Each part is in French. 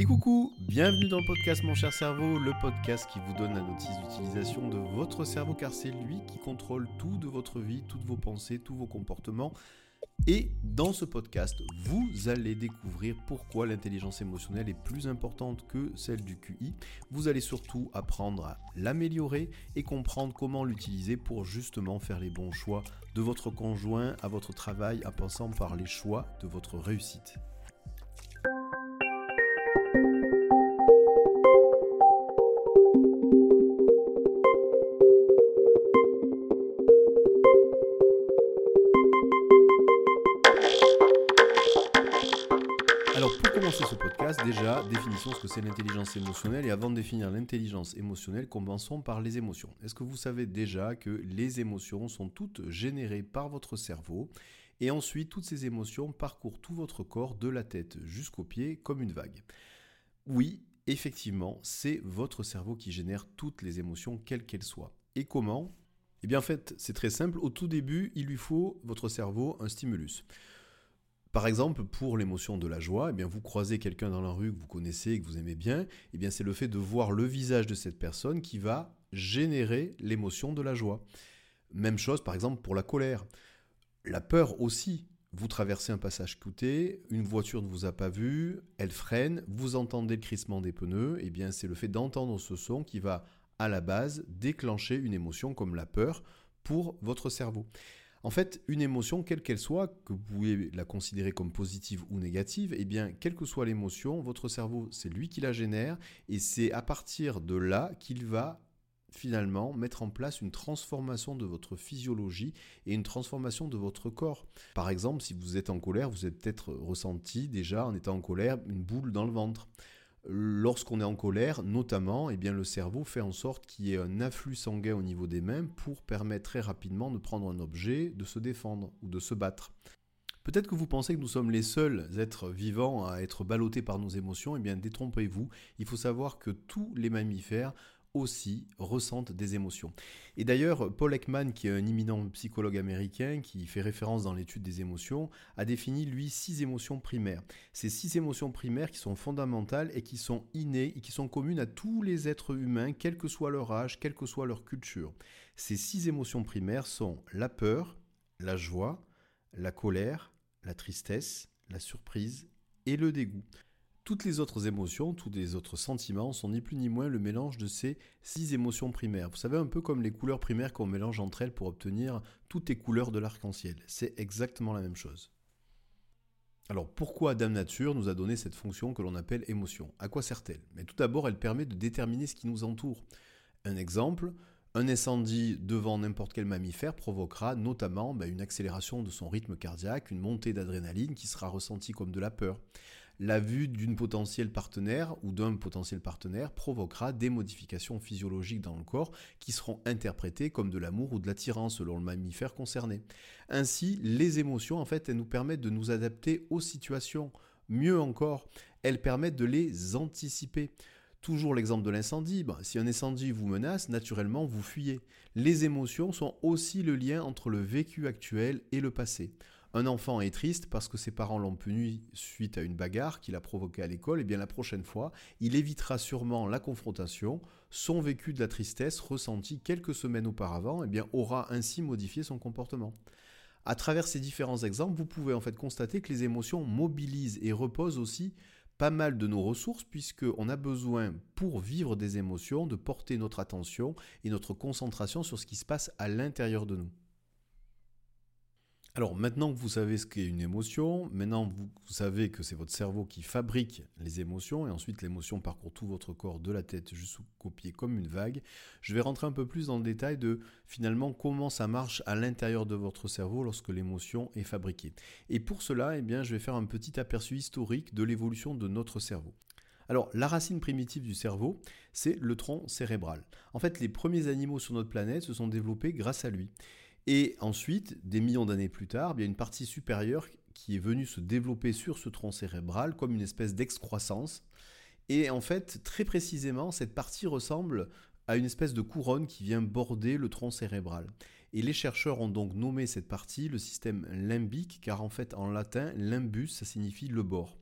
Et coucou, bienvenue dans le podcast Mon cher cerveau, le podcast qui vous donne la notice d'utilisation de votre cerveau car c'est lui qui contrôle tout de votre vie, toutes vos pensées, tous vos comportements. Et dans ce podcast, vous allez découvrir pourquoi l'intelligence émotionnelle est plus importante que celle du QI. Vous allez surtout apprendre à l'améliorer et comprendre comment l'utiliser pour justement faire les bons choix de votre conjoint à votre travail en passant par les choix de votre réussite. Commencer ce podcast, déjà définissons ce que c'est l'intelligence émotionnelle et avant de définir l'intelligence émotionnelle, commençons par les émotions. Est-ce que vous savez déjà que les émotions sont toutes générées par votre cerveau et ensuite toutes ces émotions parcourent tout votre corps de la tête jusqu'aux pieds comme une vague? Oui, effectivement, c'est votre cerveau qui génère toutes les émotions quelles qu'elles soient. Et comment? Eh bien en fait, c'est très simple, au tout début, il lui faut votre cerveau un stimulus. Par exemple, pour l'émotion de la joie, eh bien, vous croisez quelqu'un dans la rue que vous connaissez et que vous aimez bien, eh bien, c'est le fait de voir le visage de cette personne qui va générer l'émotion de la joie. Même chose, par exemple, pour la colère. La peur aussi. Vous traversez un passage coûté, une voiture ne vous a pas vu, elle freine, vous entendez le crissement des pneus, eh bien, c'est le fait d'entendre ce son qui va, à la base, déclencher une émotion comme la peur pour votre cerveau. En fait, une émotion, quelle qu'elle soit, que vous pouvez la considérer comme positive ou négative, eh bien, quelle que soit l'émotion, votre cerveau, c'est lui qui la génère, et c'est à partir de là qu'il va finalement mettre en place une transformation de votre physiologie et une transformation de votre corps. Par exemple, si vous êtes en colère, vous avez peut-être ressenti déjà en étant en colère une boule dans le ventre. Lorsqu'on est en colère, notamment, eh bien, le cerveau fait en sorte qu'il y ait un afflux sanguin au niveau des mains pour permettre très rapidement de prendre un objet, de se défendre ou de se battre. Peut-être que vous pensez que nous sommes les seuls êtres vivants à être ballottés par nos émotions, eh bien détrompez-vous, il faut savoir que tous les mammifères aussi ressentent des émotions. Et d'ailleurs, Paul Ekman, qui est un imminent psychologue américain qui fait référence dans l'étude des émotions, a défini, lui, six émotions primaires. Ces six émotions primaires qui sont fondamentales et qui sont innées et qui sont communes à tous les êtres humains, quel que soit leur âge, quelle que soit leur culture. Ces six émotions primaires sont la peur, la joie, la colère, la tristesse, la surprise et le dégoût. Toutes les autres émotions, tous les autres sentiments sont ni plus ni moins le mélange de ces six émotions primaires. Vous savez, un peu comme les couleurs primaires qu'on mélange entre elles pour obtenir toutes les couleurs de l'arc-en-ciel. C'est exactement la même chose. Alors pourquoi Dame Nature nous a donné cette fonction que l'on appelle émotion? À quoi sert-elle? Mais tout d'abord, elle permet de déterminer ce qui nous entoure. Un exemple, un incendie devant n'importe quel mammifère provoquera notamment ben, une accélération de son rythme cardiaque, une montée d'adrénaline qui sera ressentie comme de la peur la vue d'une potentielle partenaire ou d'un potentiel partenaire provoquera des modifications physiologiques dans le corps qui seront interprétées comme de l'amour ou de l'attirance selon le mammifère concerné. Ainsi, les émotions, en fait, elles nous permettent de nous adapter aux situations. Mieux encore, elles permettent de les anticiper. Toujours l'exemple de l'incendie, si un incendie vous menace, naturellement vous fuyez. Les émotions sont aussi le lien entre le vécu actuel et le passé. Un enfant est triste parce que ses parents l'ont puni suite à une bagarre qu'il a provoquée à l'école, et eh bien la prochaine fois, il évitera sûrement la confrontation. Son vécu de la tristesse ressenti quelques semaines auparavant, et eh bien aura ainsi modifié son comportement. À travers ces différents exemples, vous pouvez en fait constater que les émotions mobilisent et reposent aussi pas mal de nos ressources puisqu'on a besoin pour vivre des émotions de porter notre attention et notre concentration sur ce qui se passe à l'intérieur de nous. Alors maintenant que vous savez ce qu'est une émotion, maintenant vous, savez que c'est votre cerveau qui fabrique les émotions et ensuite l'émotion parcourt tout votre corps de la tête jusqu'au pied comme une vague, je vais rentrer un peu plus dans le détail de finalement comment ça marche à l'intérieur de votre cerveau lorsque l'émotion est fabriquée. Et pour cela, eh bien, je vais faire un petit aperçu historique de l'évolution de notre cerveau. Alors, la racine primitive du cerveau, c'est le tronc cérébral. En fait, les premiers animaux sur notre planète se sont développés grâce à lui. Et ensuite, des millions d'années plus tard, il y a une partie supérieure qui est venue se développer sur ce tronc cérébral comme une espèce d'excroissance. Et en fait, très précisément, cette partie ressemble à une espèce de couronne qui vient border le tronc cérébral. Et les chercheurs ont donc nommé cette partie le système limbique, car en fait en latin, limbus, ça signifie le bord.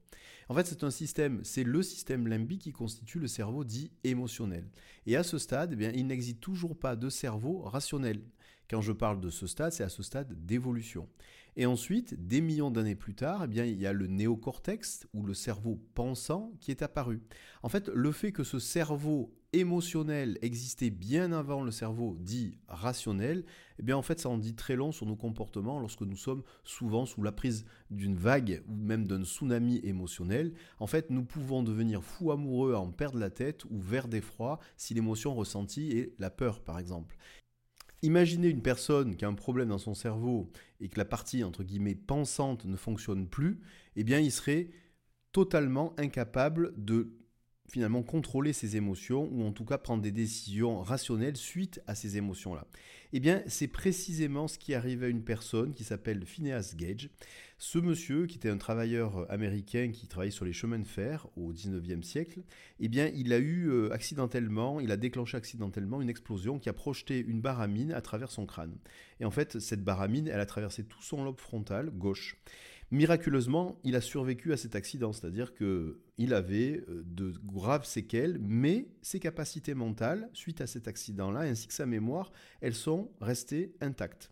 En fait, c'est un système, c'est le système limbique qui constitue le cerveau dit émotionnel. Et à ce stade, eh bien, il n'existe toujours pas de cerveau rationnel. Quand je parle de ce stade, c'est à ce stade d'évolution. Et ensuite, des millions d'années plus tard, eh bien, il y a le néocortex, ou le cerveau pensant, qui est apparu. En fait, le fait que ce cerveau émotionnel existait bien avant le cerveau dit rationnel, eh bien en fait ça en dit très long sur nos comportements lorsque nous sommes souvent sous la prise d'une vague ou même d'un tsunami émotionnel. En fait, nous pouvons devenir fous amoureux, en perdre la tête ou vert d'effroi si l'émotion ressentie est la peur par exemple. Imaginez une personne qui a un problème dans son cerveau et que la partie entre guillemets pensante ne fonctionne plus, eh bien il serait totalement incapable de finalement contrôler ses émotions ou en tout cas prendre des décisions rationnelles suite à ces émotions-là. Eh bien, c'est précisément ce qui arrive à une personne qui s'appelle Phineas Gage. Ce monsieur, qui était un travailleur américain qui travaillait sur les chemins de fer au 19e siècle, eh bien, il a eu euh, accidentellement, il a déclenché accidentellement une explosion qui a projeté une baramine à travers son crâne. Et en fait, cette baramine, elle a traversé tout son lobe frontal gauche. Miraculeusement, il a survécu à cet accident, c'est-à-dire qu'il avait euh, de graves séquelles, mais ses capacités mentales, suite à cet accident-là, ainsi que sa mémoire, elles sont restées intactes.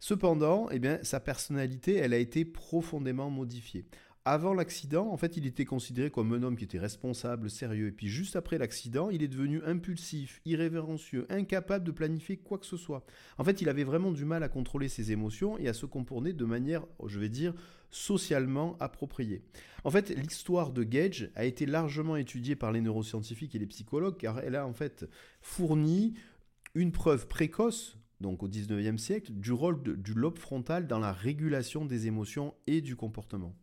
Cependant, eh sa personnalité, elle a été profondément modifiée. Avant l'accident, en fait, il était considéré comme un homme qui était responsable, sérieux. Et puis juste après l'accident, il est devenu impulsif, irrévérencieux, incapable de planifier quoi que ce soit. En fait, il avait vraiment du mal à contrôler ses émotions et à se comporter de manière, je vais dire, socialement appropriée. En fait, l'histoire de Gage a été largement étudiée par les neuroscientifiques et les psychologues car elle a en fait fourni une preuve précoce donc au 19e siècle, du rôle du lobe frontal dans la régulation des émotions et du comportement.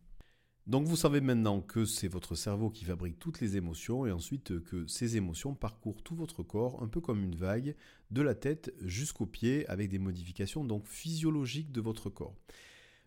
Donc vous savez maintenant que c'est votre cerveau qui fabrique toutes les émotions et ensuite que ces émotions parcourent tout votre corps un peu comme une vague de la tête jusqu'aux pieds avec des modifications donc physiologiques de votre corps.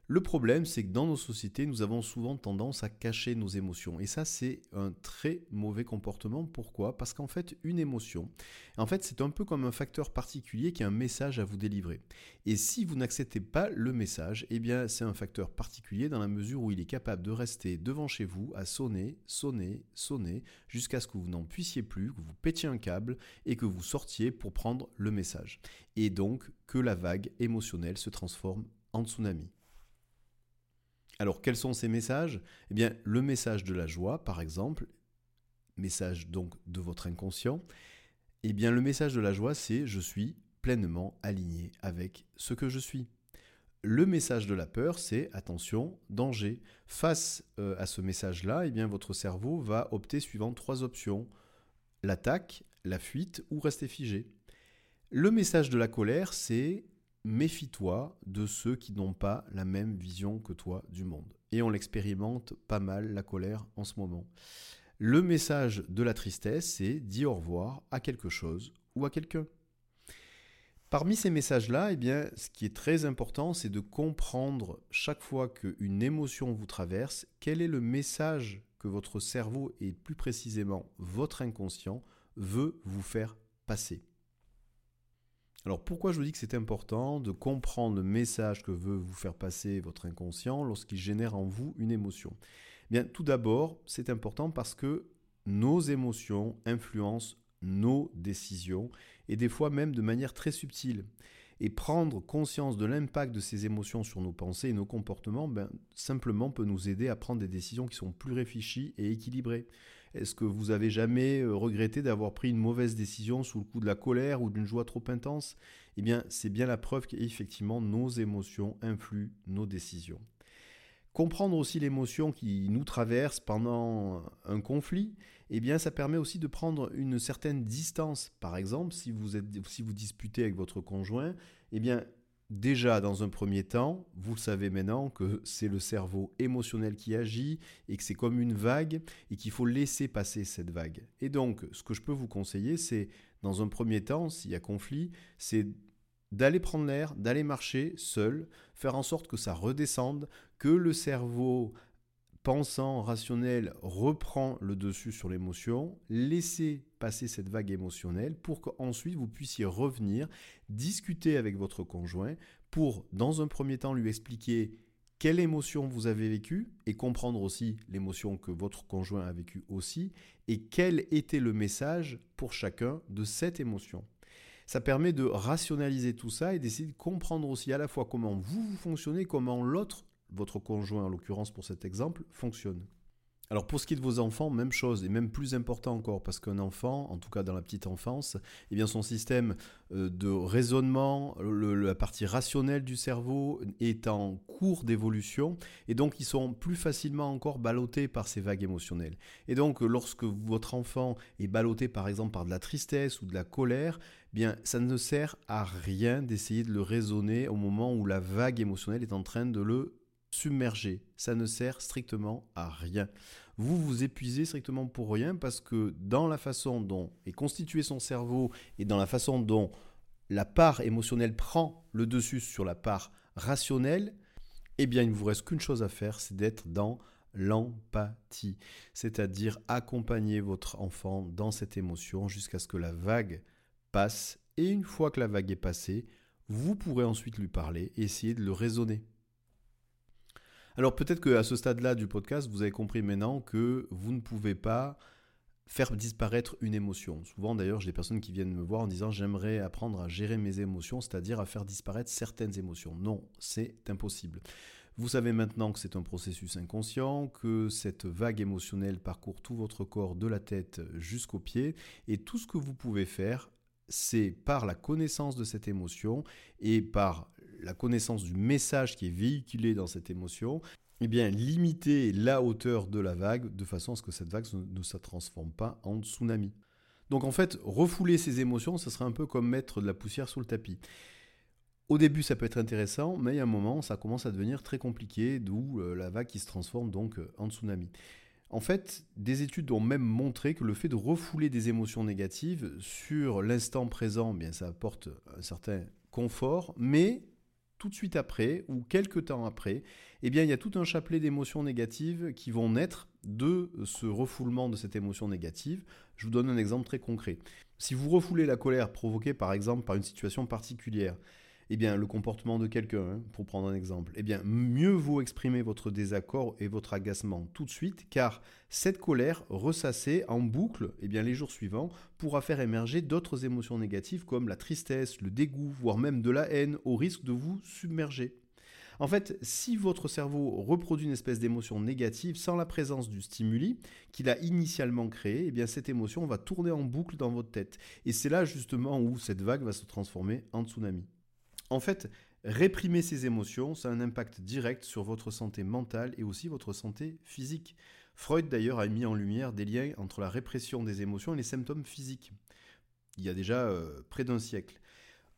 Le problème, c'est que dans nos sociétés, nous avons souvent tendance à cacher nos émotions. Et ça, c'est un très mauvais comportement. Pourquoi? Parce qu'en fait, une émotion, en fait, c'est un peu comme un facteur particulier qui a un message à vous délivrer. Et si vous n'acceptez pas le message, eh bien, c'est un facteur particulier dans la mesure où il est capable de rester devant chez vous à sonner, sonner, sonner, jusqu'à ce que vous n'en puissiez plus, que vous pétiez un câble et que vous sortiez pour prendre le message. Et donc que la vague émotionnelle se transforme en tsunami. Alors quels sont ces messages? Eh bien le message de la joie par exemple, message donc de votre inconscient, eh bien le message de la joie c'est je suis pleinement aligné avec ce que je suis. Le message de la peur, c'est attention, danger. Face euh, à ce message-là, eh bien votre cerveau va opter suivant trois options l'attaque, la fuite ou rester figé. Le message de la colère, c'est méfie-toi de ceux qui n'ont pas la même vision que toi du monde. Et on l'expérimente pas mal, la colère, en ce moment. Le message de la tristesse, c'est dis au revoir à quelque chose ou à quelqu'un. Parmi ces messages-là, eh bien, ce qui est très important, c'est de comprendre chaque fois qu'une émotion vous traverse, quel est le message que votre cerveau et plus précisément votre inconscient veut vous faire passer. Alors pourquoi je vous dis que c'est important de comprendre le message que veut vous faire passer votre inconscient lorsqu'il génère en vous une émotion? Eh Bien, tout d'abord, c'est important parce que nos émotions influencent nos décisions et des fois même de manière très subtile. Et prendre conscience de l'impact de ces émotions sur nos pensées et nos comportements, ben, simplement peut nous aider à prendre des décisions qui sont plus réfléchies et équilibrées. Est-ce que vous avez jamais euh, regretté d'avoir pris une mauvaise décision sous le coup de la colère ou d'une joie trop intense? Eh bien, c'est bien la preuve qu'effectivement nos émotions influent nos décisions. Comprendre aussi l'émotion qui nous traverse pendant un conflit, eh bien, ça permet aussi de prendre une certaine distance. Par exemple, si vous, êtes, si vous disputez avec votre conjoint, eh bien, Déjà, dans un premier temps, vous savez maintenant que c'est le cerveau émotionnel qui agit et que c'est comme une vague et qu'il faut laisser passer cette vague. Et donc, ce que je peux vous conseiller, c'est, dans un premier temps, s'il y a conflit, c'est d'aller prendre l'air, d'aller marcher seul, faire en sorte que ça redescende, que le cerveau pensant, rationnel, reprend le dessus sur l'émotion, laissez cette vague émotionnelle pour qu'ensuite vous puissiez revenir, discuter avec votre conjoint pour, dans un premier temps, lui expliquer quelle émotion vous avez vécue et comprendre aussi l'émotion que votre conjoint a vécue aussi et quel était le message pour chacun de cette émotion. Ça permet de rationaliser tout ça et d'essayer de comprendre aussi à la fois comment vous, vous fonctionnez, comment l'autre, votre conjoint en l'occurrence pour cet exemple, fonctionne. Alors pour ce qui est de vos enfants, même chose, et même plus important encore, parce qu'un enfant, en tout cas dans la petite enfance, eh bien son système euh, de raisonnement, la partie rationnelle du cerveau est en cours d'évolution, et donc ils sont plus facilement encore ballottés par ces vagues émotionnelles. Et donc lorsque votre enfant est ballotté par exemple par de la tristesse ou de la colère, eh bien ça ne sert à rien d'essayer de le raisonner au moment où la vague émotionnelle est en train de le submergé. Ça ne sert strictement à rien. Vous vous épuisez strictement pour rien parce que dans la façon dont est constitué son cerveau et dans la façon dont la part émotionnelle prend le dessus sur la part rationnelle, eh bien il ne vous reste qu'une chose à faire, c'est d'être dans l'empathie, c'est-à-dire accompagner votre enfant dans cette émotion jusqu'à ce que la vague passe et une fois que la vague est passée, vous pourrez ensuite lui parler et essayer de le raisonner. Alors peut-être qu'à ce stade-là du podcast, vous avez compris maintenant que vous ne pouvez pas faire disparaître une émotion. Souvent d'ailleurs, j'ai des personnes qui viennent me voir en disant j'aimerais apprendre à gérer mes émotions, c'est-à-dire à faire disparaître certaines émotions. Non, c'est impossible. Vous savez maintenant que c'est un processus inconscient, que cette vague émotionnelle parcourt tout votre corps de la tête jusqu'aux pieds, et tout ce que vous pouvez faire, c'est par la connaissance de cette émotion et par la connaissance du message qui est véhiculé dans cette émotion, eh bien, limiter la hauteur de la vague de façon à ce que cette vague ne se transforme pas en tsunami. Donc en fait, refouler ces émotions, ce serait un peu comme mettre de la poussière sous le tapis. Au début, ça peut être intéressant, mais a un moment, ça commence à devenir très compliqué, d'où euh, la vague qui se transforme donc euh, en tsunami. En fait, des études ont même montré que le fait de refouler des émotions négatives sur l'instant présent, eh bien ça apporte un certain confort, mais tout de suite après ou quelques temps après, eh bien, il y a tout un chapelet d'émotions négatives qui vont naître de ce refoulement de cette émotion négative. Je vous donne un exemple très concret. Si vous refoulez la colère provoquée par exemple par une situation particulière, eh bien, le comportement de quelqu'un, hein, pour prendre un exemple, eh bien, mieux vaut exprimer votre désaccord et votre agacement tout de suite, car cette colère ressassée en boucle, eh bien, les jours suivants, pourra faire émerger d'autres émotions négatives comme la tristesse, le dégoût, voire même de la haine, au risque de vous submerger. En fait, si votre cerveau reproduit une espèce d'émotion négative sans la présence du stimuli qu'il a initialement créé, eh bien cette émotion va tourner en boucle dans votre tête. Et c'est là justement où cette vague va se transformer en tsunami. En fait, réprimer ces émotions, ça a un impact direct sur votre santé mentale et aussi votre santé physique. Freud d'ailleurs a mis en lumière des liens entre la répression des émotions et les symptômes physiques. Il y a déjà euh, près d'un siècle.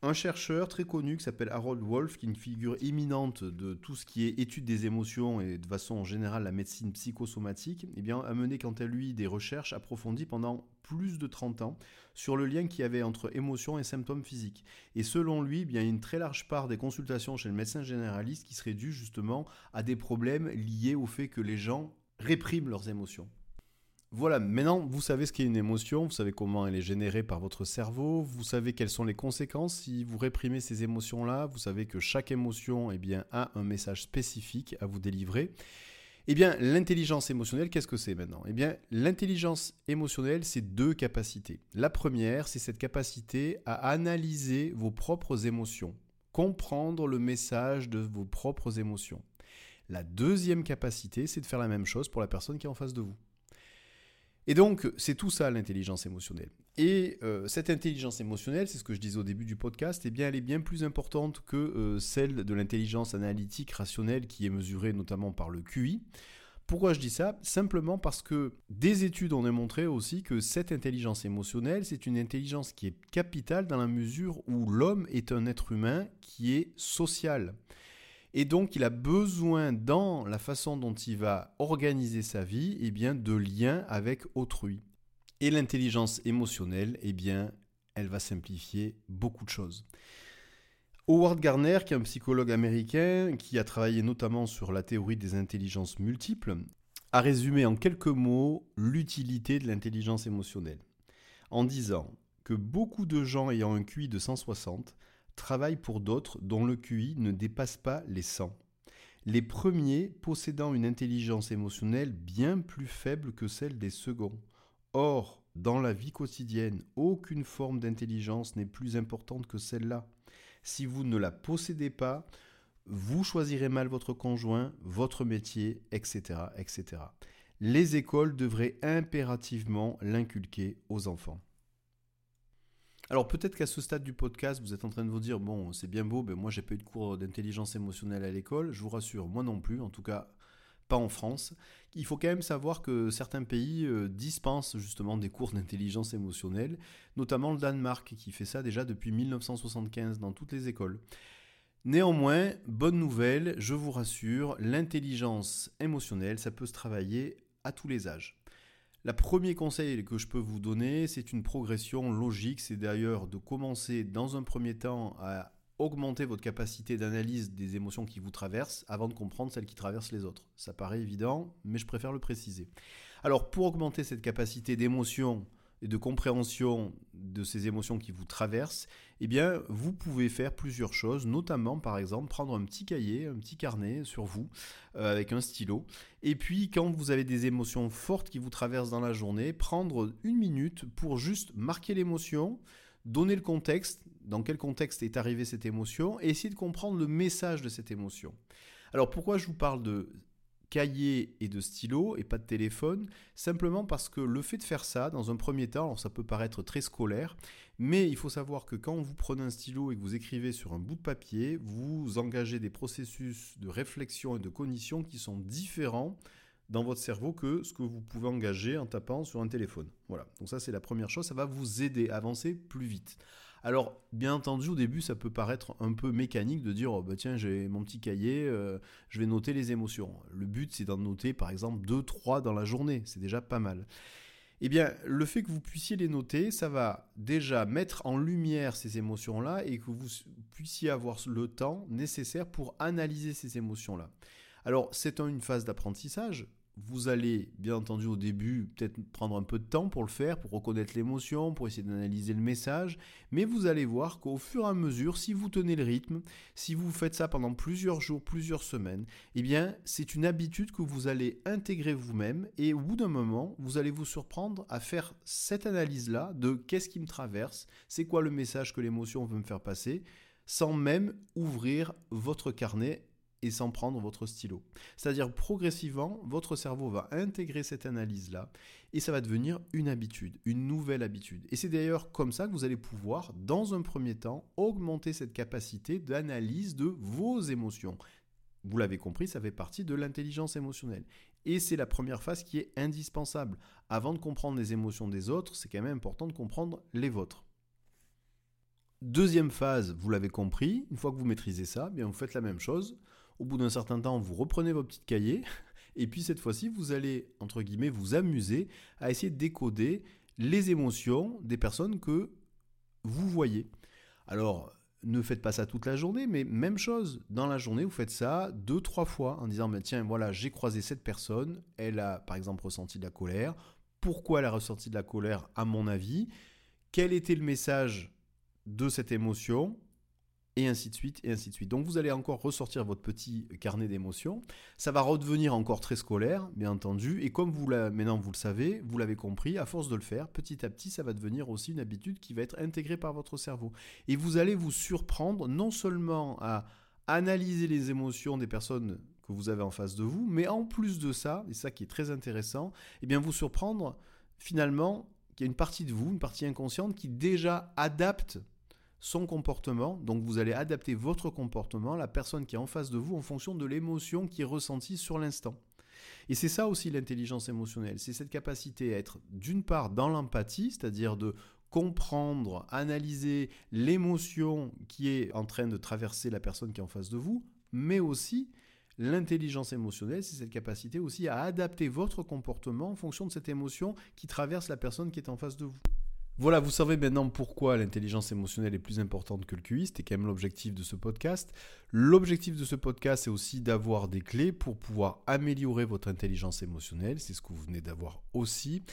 Un chercheur très connu qui s'appelle Harold Wolf, qui est une figure éminente de tout ce qui est étude des émotions et de façon générale la médecine psychosomatique, eh a mené quant à lui des recherches approfondies pendant plus de 30 ans sur le lien qu'il y avait entre émotions et symptômes physiques. Et selon lui, eh il y a une très large part des consultations chez le médecin généraliste qui serait due justement à des problèmes liés au fait que les gens répriment leurs émotions. Voilà, maintenant vous savez ce qu'est une émotion, vous savez comment elle est générée par votre cerveau, vous savez quelles sont les conséquences si vous réprimez ces émotions-là, vous savez que chaque émotion eh bien, a un message spécifique à vous délivrer. Eh bien, l'intelligence émotionnelle, qu'est-ce que c'est maintenant? Eh bien, l'intelligence émotionnelle, c'est deux capacités. La première, c'est cette capacité à analyser vos propres émotions, comprendre le message de vos propres émotions. La deuxième capacité, c'est de faire la même chose pour la personne qui est en face de vous. Et donc, c'est tout ça l'intelligence émotionnelle. Et euh, cette intelligence émotionnelle, c'est ce que je disais au début du podcast, eh bien, elle est bien plus importante que euh, celle de l'intelligence analytique rationnelle qui est mesurée notamment par le QI. Pourquoi je dis ça? Simplement parce que des études ont démontré aussi que cette intelligence émotionnelle, c'est une intelligence qui est capitale dans la mesure où l'homme est un être humain qui est social. Et donc, il a besoin, dans la façon dont il va organiser sa vie, eh bien, de liens avec autrui. Et l'intelligence émotionnelle, eh bien, elle va simplifier beaucoup de choses. Howard Gardner, qui est un psychologue américain qui a travaillé notamment sur la théorie des intelligences multiples, a résumé en quelques mots l'utilité de l'intelligence émotionnelle, en disant que beaucoup de gens ayant un QI de 160 travaillent pour d'autres dont le QI ne dépasse pas les 100. les premiers possédant une intelligence émotionnelle bien plus faible que celle des seconds. Or, dans la vie quotidienne, aucune forme d'intelligence n'est plus importante que celle-là. Si vous ne la possédez pas, vous choisirez mal votre conjoint, votre métier, etc., etc. Les écoles devraient impérativement l'inculquer aux enfants. Alors peut-être qu'à ce stade du podcast, vous êtes en train de vous dire, bon, c'est bien beau, mais moi j'ai pas eu de cours d'intelligence émotionnelle à l'école. Je vous rassure, moi non plus, en tout cas pas en France. Il faut quand même savoir que certains pays euh, dispensent justement des cours d'intelligence émotionnelle, notamment le Danemark qui fait ça déjà depuis 1975 dans toutes les écoles. Néanmoins, bonne nouvelle, je vous rassure, l'intelligence émotionnelle, ça peut se travailler à tous les âges. Le premier conseil que je peux vous donner, c'est une progression logique. C'est d'ailleurs de commencer dans un premier temps à augmenter votre capacité d'analyse des émotions qui vous traversent avant de comprendre celles qui traversent les autres. Ça paraît évident, mais je préfère le préciser. Alors pour augmenter cette capacité d'émotion et de compréhension de ces émotions qui vous traversent, eh bien, vous pouvez faire plusieurs choses, notamment, par exemple, prendre un petit cahier, un petit carnet sur vous, euh, avec un stylo, et puis, quand vous avez des émotions fortes qui vous traversent dans la journée, prendre une minute pour juste marquer l'émotion, donner le contexte, dans quel contexte est arrivée cette émotion, et essayer de comprendre le message de cette émotion. Alors, pourquoi je vous parle de cahier et de stylo et pas de téléphone, simplement parce que le fait de faire ça, dans un premier temps, alors ça peut paraître très scolaire, mais il faut savoir que quand vous prenez un stylo et que vous écrivez sur un bout de papier, vous engagez des processus de réflexion et de cognition qui sont différents dans votre cerveau que ce que vous pouvez engager en tapant sur un téléphone. Voilà, donc ça c'est la première chose, ça va vous aider à avancer plus vite. Alors, bien entendu, au début, ça peut paraître un peu mécanique de dire, oh, bah, tiens, j'ai mon petit cahier, euh, je vais noter les émotions. Le but, c'est d'en noter, par exemple, 2-3 dans la journée. C'est déjà pas mal. Eh bien, le fait que vous puissiez les noter, ça va déjà mettre en lumière ces émotions-là et que vous puissiez avoir le temps nécessaire pour analyser ces émotions-là. Alors, c'est une phase d'apprentissage vous allez, bien entendu, au début, peut-être prendre un peu de temps pour le faire, pour reconnaître l'émotion, pour essayer d'analyser le message, mais vous allez voir qu'au fur et à mesure, si vous tenez le rythme, si vous faites ça pendant plusieurs jours, plusieurs semaines, eh bien, c'est une habitude que vous allez intégrer vous-même. Et au bout d'un moment, vous allez vous surprendre à faire cette analyse-là de qu'est-ce qui me traverse, c'est quoi le message que l'émotion veut me faire passer, sans même ouvrir votre carnet et sans prendre votre stylo. C'est-à-dire progressivement, votre cerveau va intégrer cette analyse-là et ça va devenir une habitude, une nouvelle habitude. Et c'est d'ailleurs comme ça que vous allez pouvoir, dans un premier temps, augmenter cette capacité d'analyse de vos émotions. Vous l'avez compris, ça fait partie de l'intelligence émotionnelle. Et c'est la première phase qui est indispensable. Avant de comprendre les émotions des autres, c'est quand même important de comprendre les vôtres. Deuxième phase, vous l'avez compris, une fois que vous maîtrisez ça, bien vous faites la même chose. Au bout d'un certain temps, vous reprenez vos petits cahiers. Et puis cette fois-ci, vous allez, entre guillemets, vous amuser à essayer de décoder les émotions des personnes que vous voyez. Alors, ne faites pas ça toute la journée, mais même chose, dans la journée, vous faites ça deux, trois fois en disant, mais tiens, voilà, j'ai croisé cette personne, elle a par exemple ressenti de la colère, pourquoi elle a ressenti de la colère à mon avis, quel était le message de cette émotion, et ainsi de suite, et ainsi de suite. Donc vous allez encore ressortir votre petit carnet d'émotions. Ça va redevenir encore très scolaire, bien entendu. Et comme vous maintenant vous le savez, vous l'avez compris, à force de le faire, petit à petit, ça va devenir aussi une habitude qui va être intégrée par votre cerveau. Et vous allez vous surprendre non seulement à analyser les émotions des personnes que vous avez en face de vous, mais en plus de ça, et ça qui est très intéressant, eh bien vous surprendre finalement qu'il y a une partie de vous, une partie inconsciente qui déjà adapte son comportement. Donc vous allez adapter votre comportement, la personne qui est en face de vous, en fonction de l'émotion qui est ressentie sur l'instant. Et c'est ça aussi l'intelligence émotionnelle, c'est cette capacité à être d'une part dans l'empathie, c'est-à-dire de comprendre, analyser l'émotion qui est en train de traverser la personne qui est en face de vous, mais aussi l'intelligence émotionnelle, c'est cette capacité aussi à adapter votre comportement en fonction de cette émotion qui traverse la personne qui est en face de vous. Voilà, vous savez maintenant pourquoi l'intelligence émotionnelle est plus importante que le QI. C'était quand même l'objectif de ce podcast. L'objectif de ce podcast, c'est aussi d'avoir des clés pour pouvoir améliorer votre intelligence émotionnelle. C'est ce que vous venez d'avoir aussi.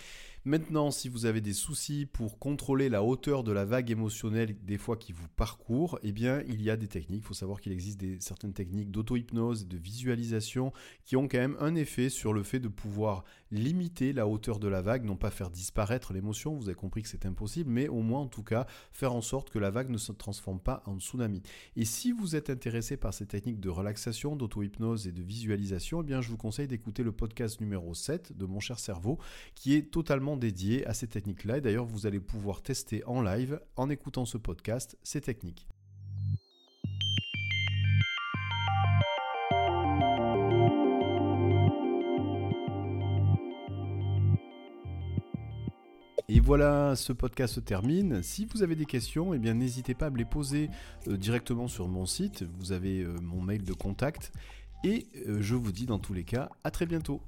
Maintenant, si vous avez des soucis pour contrôler la hauteur de la vague émotionnelle des fois qui vous parcourt, eh bien, il y a des techniques. Il faut savoir qu'il existe certaines techniques d'auto-hypnose et de visualisation qui ont quand même un effet sur le fait de pouvoir limiter la hauteur de la vague, non pas faire disparaître l'émotion, vous avez compris que c'est impossible, mais au moins en tout cas faire en sorte que la vague ne se transforme pas en tsunami. Et si vous êtes intéressé par ces techniques de relaxation, d'auto-hypnose et de visualisation, eh bien je vous conseille d'écouter le podcast numéro 7 de Mon cher cerveau qui est totalement dédié à ces techniques-là. Et d'ailleurs, vous allez pouvoir tester en live en écoutant ce podcast ces techniques. Et voilà, ce podcast se termine. Si vous avez des questions, eh bien n'hésitez pas à me les poser euh, directement sur mon site. Vous avez euh, mon mail de contact. Et euh, je vous dis dans tous les cas, à très bientôt.